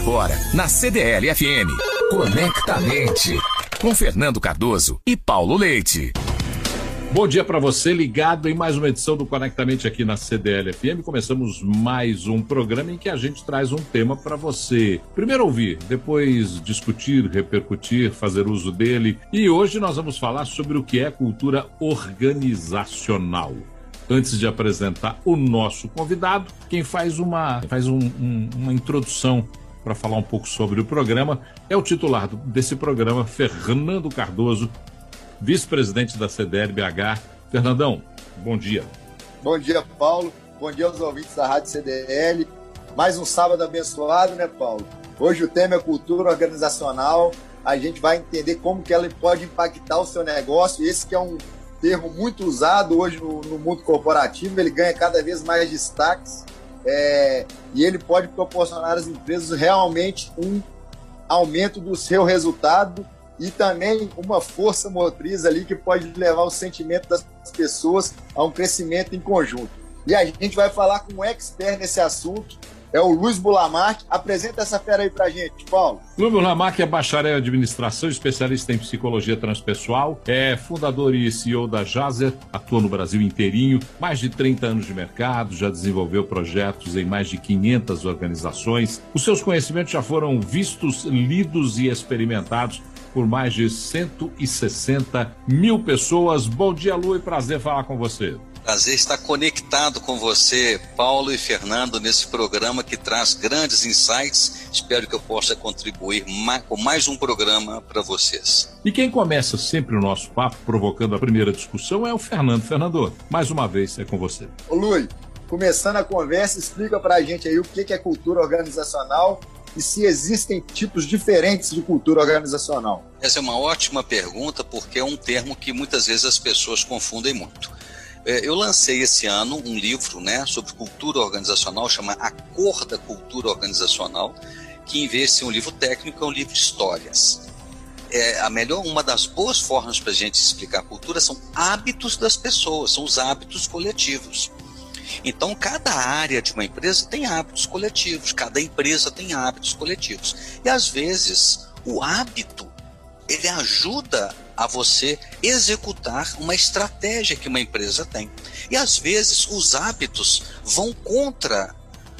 Agora, na CDL FM. Conectamente. Com Fernando Cardoso e Paulo Leite. Bom dia para você, ligado em mais uma edição do Conectamente aqui na CDL FM. Começamos mais um programa em que a gente traz um tema para você. Primeiro ouvir, depois discutir, repercutir, fazer uso dele. E hoje nós vamos falar sobre o que é cultura organizacional. Antes de apresentar o nosso convidado, quem faz uma, faz um, um, uma introdução para falar um pouco sobre o programa é o titular desse programa, Fernando Cardoso, vice-presidente da CDL-BH. Fernandão, bom dia. Bom dia, Paulo. Bom dia aos ouvintes da Rádio CDL. Mais um sábado abençoado, né, Paulo? Hoje o tema é cultura organizacional. A gente vai entender como que ela pode impactar o seu negócio. Esse que é um termo muito usado hoje no, no mundo corporativo. Ele ganha cada vez mais destaques é, e ele pode proporcionar às empresas realmente um aumento do seu resultado e também uma força motriz ali que pode levar o sentimento das pessoas a um crescimento em conjunto. E a gente vai falar com um expert nesse assunto, é o Luiz Bulamarque. Apresenta essa fera aí pra gente, Paulo. Luiz Bulamarque é bacharel em administração, especialista em psicologia transpessoal, é fundador e CEO da Jazer, atua no Brasil inteirinho, mais de 30 anos de mercado, já desenvolveu projetos em mais de 500 organizações. Os seus conhecimentos já foram vistos, lidos e experimentados por mais de 160 mil pessoas. Bom dia, Lu, e prazer falar com você. Prazer estar conectado com você, Paulo e Fernando, nesse programa que traz grandes insights. Espero que eu possa contribuir com mais um programa para vocês. E quem começa sempre o nosso papo, provocando a primeira discussão, é o Fernando. Fernando, mais uma vez é com você. Ô, Lui, começando a conversa, explica para a gente aí o que é cultura organizacional e se existem tipos diferentes de cultura organizacional. Essa é uma ótima pergunta, porque é um termo que muitas vezes as pessoas confundem muito. É, eu lancei esse ano um livro né, sobre cultura organizacional, chama A Cor da Cultura Organizacional, que em vez de ser um livro técnico, é um livro de histórias. É, a melhor, uma das boas formas para a gente explicar a cultura são hábitos das pessoas, são os hábitos coletivos. Então, cada área de uma empresa tem hábitos coletivos, cada empresa tem hábitos coletivos. E às vezes, o hábito ele ajuda a você executar uma estratégia que uma empresa tem. E às vezes os hábitos vão contra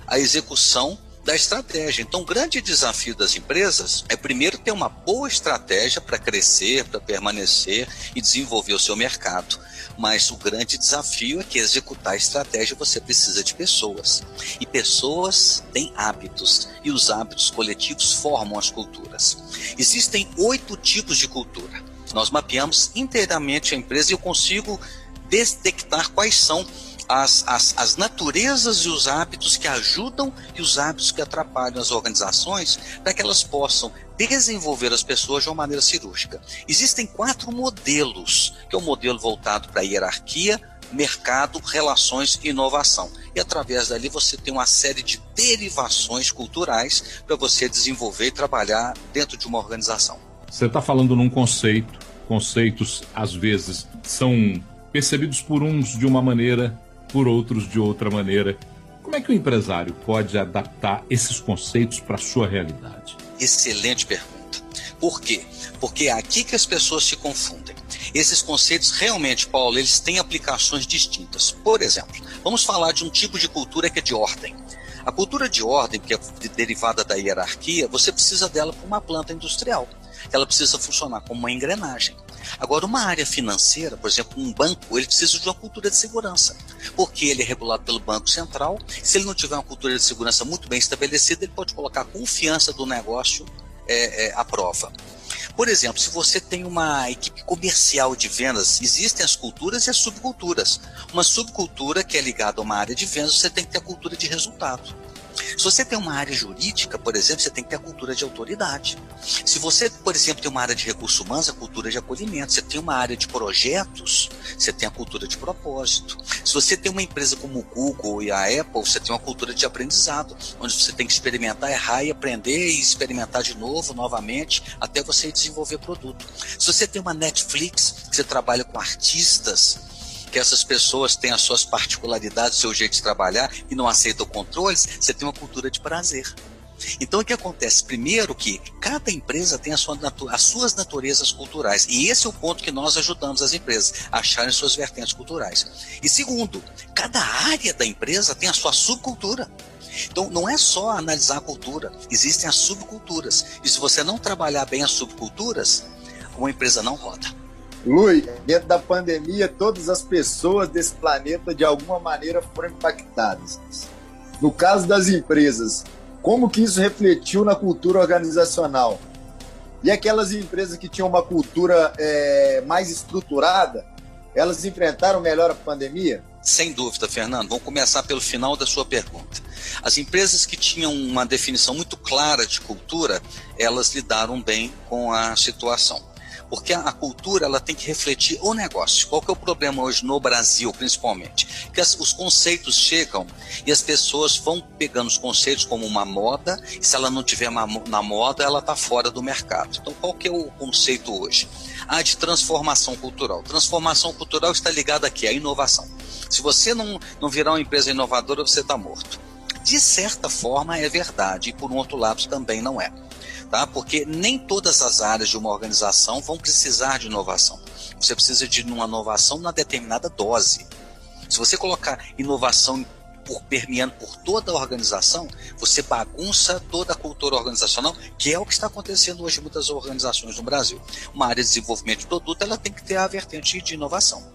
a execução da estratégia. Então, o grande desafio das empresas é primeiro ter uma boa estratégia para crescer, para permanecer e desenvolver o seu mercado. Mas o grande desafio é que executar a estratégia você precisa de pessoas. E pessoas têm hábitos, e os hábitos coletivos formam as culturas. Existem oito tipos de cultura. Nós mapeamos inteiramente a empresa e eu consigo detectar quais são as, as, as naturezas e os hábitos que ajudam e os hábitos que atrapalham as organizações para que elas possam desenvolver as pessoas de uma maneira cirúrgica. Existem quatro modelos, que é o um modelo voltado para hierarquia, mercado, relações e inovação. E através dali você tem uma série de derivações culturais para você desenvolver e trabalhar dentro de uma organização. Você está falando num conceito, conceitos às vezes são percebidos por uns de uma maneira por outros de outra maneira. Como é que o empresário pode adaptar esses conceitos para a sua realidade? Excelente pergunta. Por quê? Porque é aqui que as pessoas se confundem. Esses conceitos realmente, Paulo, eles têm aplicações distintas. Por exemplo, vamos falar de um tipo de cultura que é de ordem. A cultura de ordem, que é derivada da hierarquia, você precisa dela para uma planta industrial. Ela precisa funcionar como uma engrenagem. Agora, uma área financeira, por exemplo, um banco, ele precisa de uma cultura de segurança, porque ele é regulado pelo Banco Central. Se ele não tiver uma cultura de segurança muito bem estabelecida, ele pode colocar a confiança do negócio é, é, à prova. Por exemplo, se você tem uma equipe comercial de vendas, existem as culturas e as subculturas. Uma subcultura que é ligada a uma área de vendas, você tem que ter a cultura de resultado. Se você tem uma área jurídica, por exemplo, você tem que ter a cultura de autoridade. Se você, por exemplo, tem uma área de recursos humanos, a cultura de acolhimento. Você tem uma área de projetos, você tem a cultura de propósito. Se você tem uma empresa como o Google e a Apple, você tem uma cultura de aprendizado, onde você tem que experimentar, errar e aprender e experimentar de novo, novamente, até você desenvolver produto. Se você tem uma Netflix, que você trabalha com artistas, que essas pessoas têm as suas particularidades, seu jeito de trabalhar e não aceitam controles, você tem uma cultura de prazer. Então o que acontece? Primeiro que cada empresa tem sua as suas naturezas culturais. E esse é o ponto que nós ajudamos as empresas a acharem suas vertentes culturais. E segundo, cada área da empresa tem a sua subcultura. Então, não é só analisar a cultura, existem as subculturas. E se você não trabalhar bem as subculturas, uma empresa não roda. Lui, dentro da pandemia, todas as pessoas desse planeta, de alguma maneira, foram impactadas. No caso das empresas, como que isso refletiu na cultura organizacional? E aquelas empresas que tinham uma cultura é, mais estruturada, elas enfrentaram melhor a pandemia? Sem dúvida, Fernando. Vamos começar pelo final da sua pergunta. As empresas que tinham uma definição muito clara de cultura, elas lidaram bem com a situação. Porque a, cultura ela tem que refletir o negócio. Qual que é o problema hoje no Brasil, principalmente? Que as, os conceitos chegam e as pessoas vão pegando os conceitos como uma moda, e se ela não tiver na moda, ela está fora do mercado. Então, qual que é o conceito hoje? Ah, de transformação cultural. Transformação cultural está ligada aqui à inovação. Se você não, não virar uma empresa inovadora, você está morto. De certa forma é verdade, e por um outro lado também não é tá? Porque nem todas as áreas de uma organização vão precisar de inovação. Você precisa de uma inovação na determinada dose. Se você colocar inovação por permeando por toda a organização, você bagunça toda a cultura organizacional, que é o que está acontecendo hoje em muitas organizações no Brasil. Uma área de desenvolvimento de produto, ela tem que ter a vertente de inovação.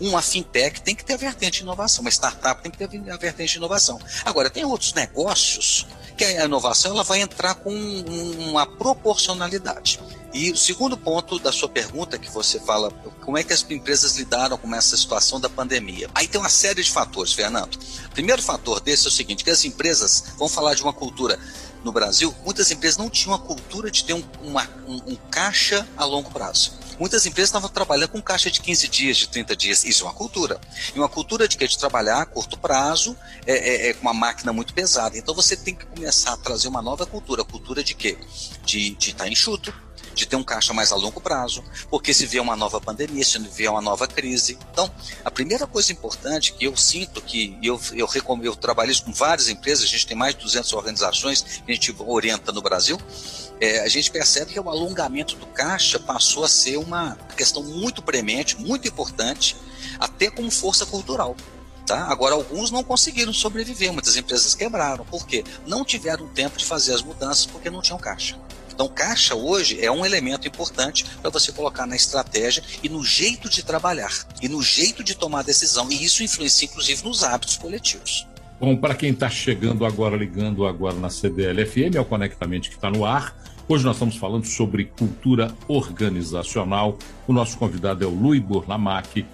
Uma fintech tem que ter a vertente de inovação, uma startup tem que ter a vertente de inovação. Agora, tem outros negócios que a inovação ela vai entrar com uma proporcionalidade. E o segundo ponto da sua pergunta, que você fala, como é que as empresas lidaram com essa situação da pandemia? Aí tem uma série de fatores, Fernando. O primeiro fator desse é o seguinte, que as empresas, vão falar de uma cultura no Brasil, muitas empresas não tinham a cultura de ter um, uma, um, um caixa a longo prazo. Muitas empresas estavam trabalhando com caixa de 15 dias, de 30 dias. Isso é uma cultura. E uma cultura de que de trabalhar a curto prazo, é, é, é, com uma máquina muito pesada. Então você tem que começar a trazer uma nova cultura. Cultura de quê? De estar tá enxuto, de ter um caixa mais a longo prazo, porque se vier uma nova pandemia, se vier uma nova crise. Então, a primeira coisa importante que eu sinto que eu, eu, eu, eu trabalho isso com várias empresas, a gente tem mais de 200 organizações que a gente orienta no Brasil, é, a gente percebe que o alongamento do caixa passou a ser uma questão muito premente, muito importante, até como força cultural. Tá? Agora, alguns não conseguiram sobreviver, muitas empresas quebraram. Por quê? Não tiveram tempo de fazer as mudanças porque não tinham caixa. Então, caixa hoje é um elemento importante para você colocar na estratégia e no jeito de trabalhar e no jeito de tomar decisão. E isso influencia, inclusive, nos hábitos coletivos. Bom, para quem está chegando agora, ligando agora na CDL-FM, é o Conectamente que está no ar. Hoje nós estamos falando sobre cultura organizacional. O nosso convidado é o Lui Burlamac.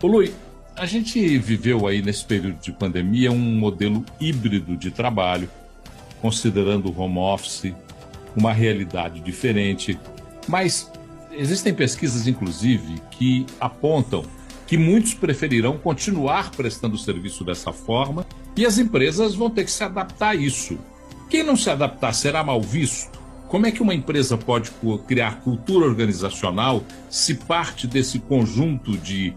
Ô Lui, a gente viveu aí nesse período de pandemia um modelo híbrido de trabalho, considerando o home office, uma realidade diferente. Mas existem pesquisas, inclusive, que apontam que muitos preferirão continuar prestando serviço dessa forma e as empresas vão ter que se adaptar a isso. Quem não se adaptar será mal visto? Como é que uma empresa pode criar cultura organizacional se parte desse conjunto de,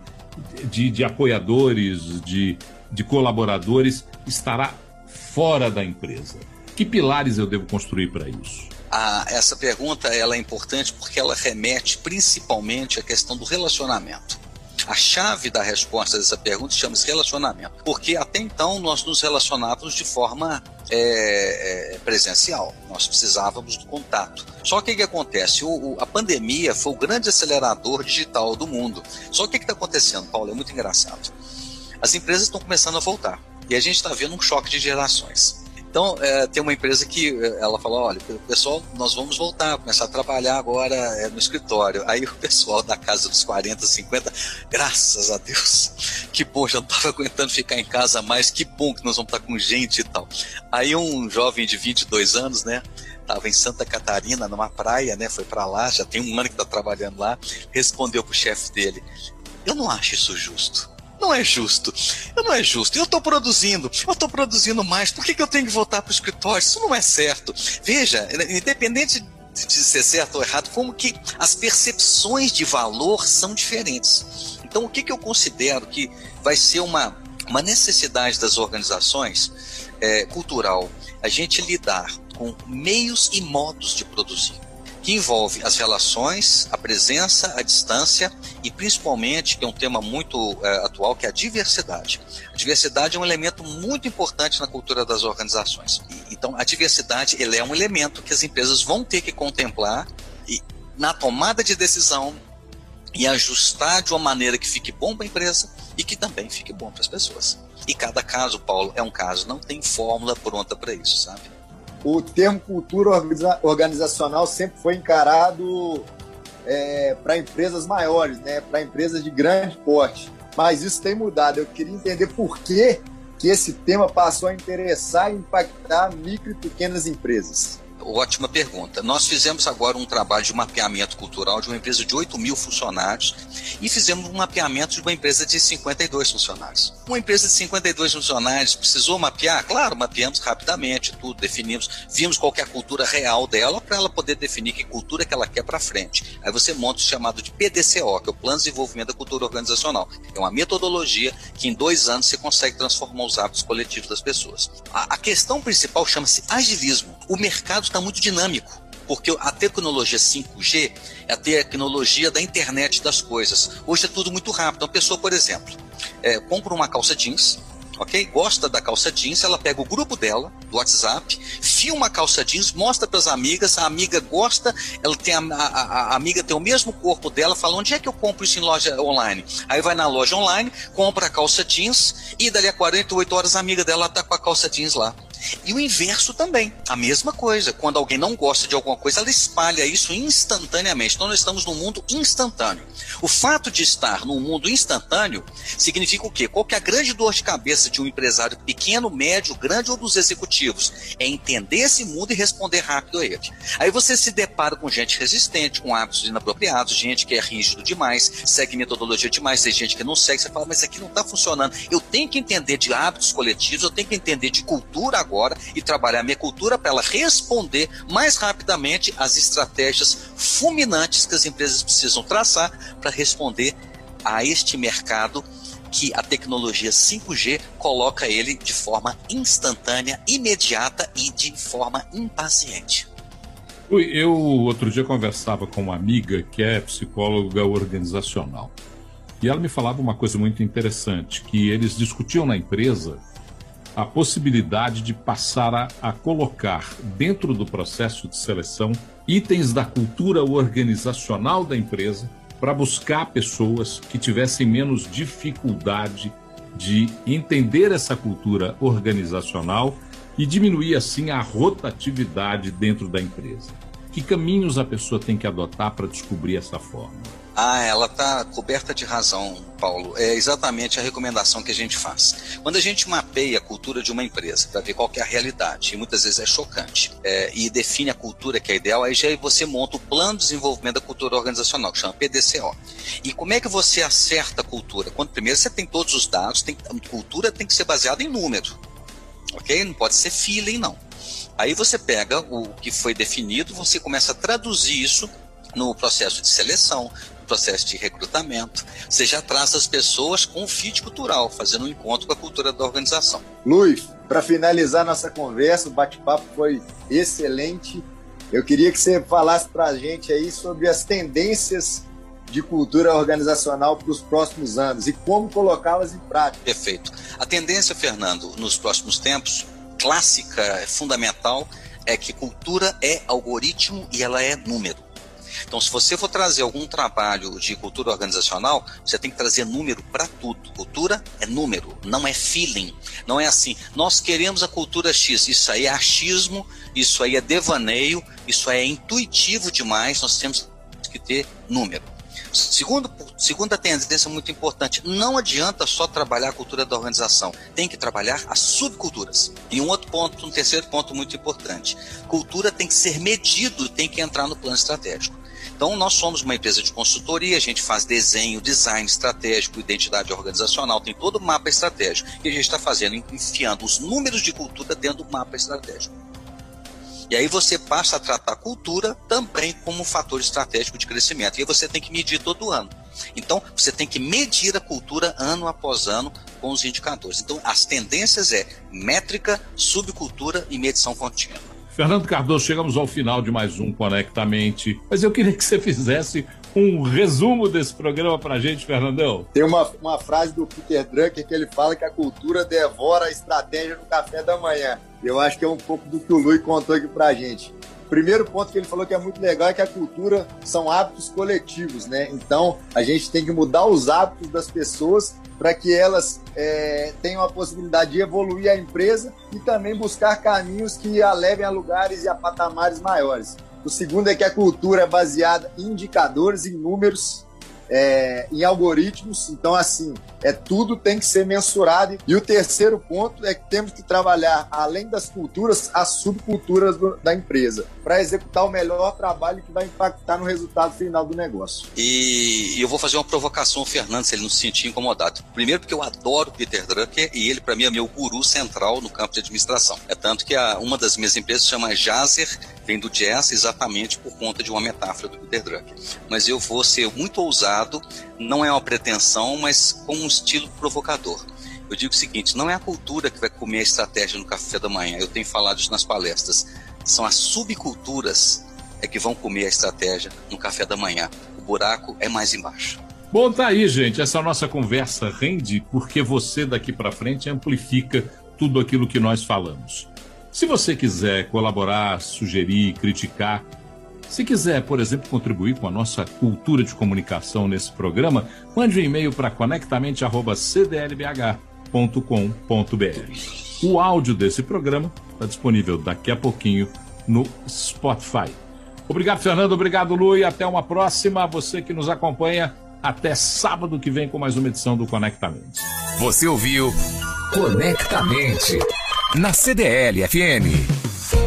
de, de apoiadores, de, de colaboradores estará fora da empresa? Que pilares eu devo construir para isso? Ah, essa pergunta ela é importante porque ela remete principalmente à questão do relacionamento. A chave da resposta dessa pergunta chama-se relacionamento, porque até então nós nos relacionávamos de forma é, é, presencial, nós precisávamos do contato. Só que o que acontece? O, o, a pandemia foi o grande acelerador digital do mundo. Só que o que está acontecendo, Paulo? É muito engraçado. As empresas estão começando a voltar e a gente está vendo um choque de gerações. Então, é, tem uma empresa que é, ela falou: olha, pessoal, nós vamos voltar, começar a trabalhar agora é, no escritório. Aí o pessoal da casa dos 40, 50, graças a Deus, que bom, já não estava aguentando ficar em casa mais, que bom que nós vamos estar com gente e tal. Aí um jovem de 22 anos, né? Estava em Santa Catarina, numa praia, né? Foi para lá, já tem um ano que está trabalhando lá. Respondeu pro chefe dele: Eu não acho isso justo. Não é justo. Não é justo. Eu estou produzindo, eu estou produzindo mais. Por que, que eu tenho que voltar para o escritório? Isso não é certo. Veja, independente de ser certo ou errado, como que as percepções de valor são diferentes. Então, o que, que eu considero que vai ser uma, uma necessidade das organizações é, cultural? A gente lidar com meios e modos de produzir que envolve as relações, a presença, a distância e principalmente, que é um tema muito é, atual, que é a diversidade. A diversidade é um elemento muito importante na cultura das organizações. E, então, a diversidade ele é um elemento que as empresas vão ter que contemplar e, na tomada de decisão e ajustar de uma maneira que fique bom para a empresa e que também fique bom para as pessoas. E cada caso, Paulo, é um caso, não tem fórmula pronta para isso, sabe? O termo cultura organizacional sempre foi encarado é, para empresas maiores, né, para empresas de grande porte. Mas isso tem mudado. Eu queria entender por que, que esse tema passou a interessar e impactar micro e pequenas empresas. Ótima pergunta. Nós fizemos agora um trabalho de mapeamento cultural de uma empresa de 8 mil funcionários e fizemos um mapeamento de uma empresa de 52 funcionários. Uma empresa de 52 funcionários precisou mapear? Claro, mapeamos rapidamente tudo, definimos, vimos qual é a cultura real dela para ela poder definir que cultura que ela quer para frente. Aí você monta o chamado de PDCO, que é o Plano de Desenvolvimento da Cultura Organizacional. É uma metodologia que em dois anos você consegue transformar os hábitos coletivos das pessoas. A, a questão principal chama-se agilismo. O mercado está muito dinâmico porque a tecnologia 5G é a tecnologia da internet das coisas. Hoje é tudo muito rápido. Uma pessoa, por exemplo, é, compra uma calça jeans, ok? Gosta da calça jeans, ela pega o grupo dela, do WhatsApp, filma a calça jeans, mostra para as amigas, a amiga gosta, ela tem a, a, a, amiga tem o mesmo corpo dela, fala onde é que eu compro isso em loja online? Aí vai na loja online, compra a calça jeans e dali a 48 horas a amiga dela tá com a calça jeans lá. E o inverso também, a mesma coisa. Quando alguém não gosta de alguma coisa, ela espalha isso instantaneamente. Então nós estamos num mundo instantâneo. O fato de estar num mundo instantâneo significa o quê? Qual que é a grande dor de cabeça de um empresário pequeno, médio, grande ou dos executivos? É entender esse mundo e responder rápido a ele. Aí você se depara com gente resistente, com hábitos inapropriados, gente que é rígido demais, segue metodologia demais, tem gente que não segue, você fala, mas aqui não está funcionando. Eu tenho que entender de hábitos coletivos, eu tenho que entender de cultura agora e trabalhar minha cultura para ela responder mais rapidamente às estratégias fulminantes que as empresas precisam traçar para responder a este mercado que a tecnologia 5G coloca ele de forma instantânea, imediata e de forma impaciente. Eu outro dia conversava com uma amiga que é psicóloga organizacional. E ela me falava uma coisa muito interessante, que eles discutiam na empresa a possibilidade de passar a, a colocar dentro do processo de seleção itens da cultura organizacional da empresa para buscar pessoas que tivessem menos dificuldade de entender essa cultura organizacional e diminuir assim a rotatividade dentro da empresa. Que caminhos a pessoa tem que adotar para descobrir essa forma? Ah, ela está coberta de razão, Paulo. É exatamente a recomendação que a gente faz. Quando a gente mapeia a cultura de uma empresa para ver qual é a realidade, e muitas vezes é chocante, é, e define a cultura que é ideal, aí já você monta o plano de desenvolvimento da cultura organizacional, que chama PDCO. E como é que você acerta a cultura? Quando primeiro você tem todos os dados, tem, a cultura tem que ser baseada em número. Ok? Não pode ser feeling, não. Aí você pega o que foi definido, você começa a traduzir isso no processo de seleção, processo de recrutamento, você já traz as pessoas com o fit cultural, fazendo um encontro com a cultura da organização. Luiz, para finalizar nossa conversa, o bate-papo foi excelente. Eu queria que você falasse para a gente aí sobre as tendências de cultura organizacional para os próximos anos e como colocá-las em prática. Perfeito. A tendência, Fernando, nos próximos tempos, clássica, fundamental, é que cultura é algoritmo e ela é número. Então, se você for trazer algum trabalho de cultura organizacional, você tem que trazer número para tudo. Cultura é número, não é feeling. Não é assim, nós queremos a cultura X. Isso aí é achismo, isso aí é devaneio, isso aí é intuitivo demais. Nós temos que ter número. Segundo, segunda tendência muito importante, não adianta só trabalhar a cultura da organização, tem que trabalhar as subculturas. E um outro ponto, um terceiro ponto muito importante, cultura tem que ser medido, tem que entrar no plano estratégico. Então, nós somos uma empresa de consultoria, a gente faz desenho, design estratégico, identidade organizacional, tem todo o mapa estratégico. E a gente está fazendo, enfiando os números de cultura dentro do mapa estratégico. E aí você passa a tratar a cultura também como um fator estratégico de crescimento. E você tem que medir todo ano. Então, você tem que medir a cultura ano após ano com os indicadores. Então, as tendências é métrica, subcultura e medição contínua. Fernando Cardoso, chegamos ao final de mais um Conectamente, mas eu queria que você fizesse um resumo desse programa pra gente, Fernandão. Tem uma, uma frase do Peter Drucker que ele fala que a cultura devora a estratégia no café da manhã. Eu acho que é um pouco do que o Lui contou aqui pra gente. Primeiro ponto que ele falou que é muito legal é que a cultura são hábitos coletivos, né? Então a gente tem que mudar os hábitos das pessoas para que elas é, tenham a possibilidade de evoluir a empresa e também buscar caminhos que a levem a lugares e a patamares maiores. O segundo é que a cultura é baseada em indicadores, em números, é, em algoritmos. Então, assim, é tudo tem que ser mensurado. E o terceiro ponto é que temos que trabalhar, além das culturas, as subculturas do, da empresa, para executar o melhor trabalho que vai impactar no resultado final do negócio. E, eu vou fazer uma provocação ao Fernando, se ele não se sentir incomodado. Primeiro, porque eu adoro Peter Drucker e ele, para mim, é meu guru central no campo de administração. É tanto que a, uma das minhas empresas chama Jazer, vem do jazz exatamente por conta de uma metáfora do Peter Drucker. Mas eu vou ser muito ousado, não é uma pretensão, mas com um estilo provocador. Eu digo o seguinte: não é a cultura que vai comer a estratégia no café da manhã. Eu tenho falado isso nas palestras. São as subculturas é que vão comer a estratégia no café da manhã. O buraco é mais embaixo. Bom, tá aí, gente. Essa nossa conversa rende porque você daqui para frente amplifica tudo aquilo que nós falamos. Se você quiser colaborar, sugerir, criticar, se quiser, por exemplo, contribuir com a nossa cultura de comunicação nesse programa, mande um e-mail para conectamente@cdlbh.com.br. O áudio desse programa está disponível daqui a pouquinho no Spotify. Obrigado, Fernando. Obrigado, Lu. E até uma próxima. Você que nos acompanha, até sábado que vem com mais uma edição do Conectamente. Você ouviu Conectamente na CDL FM.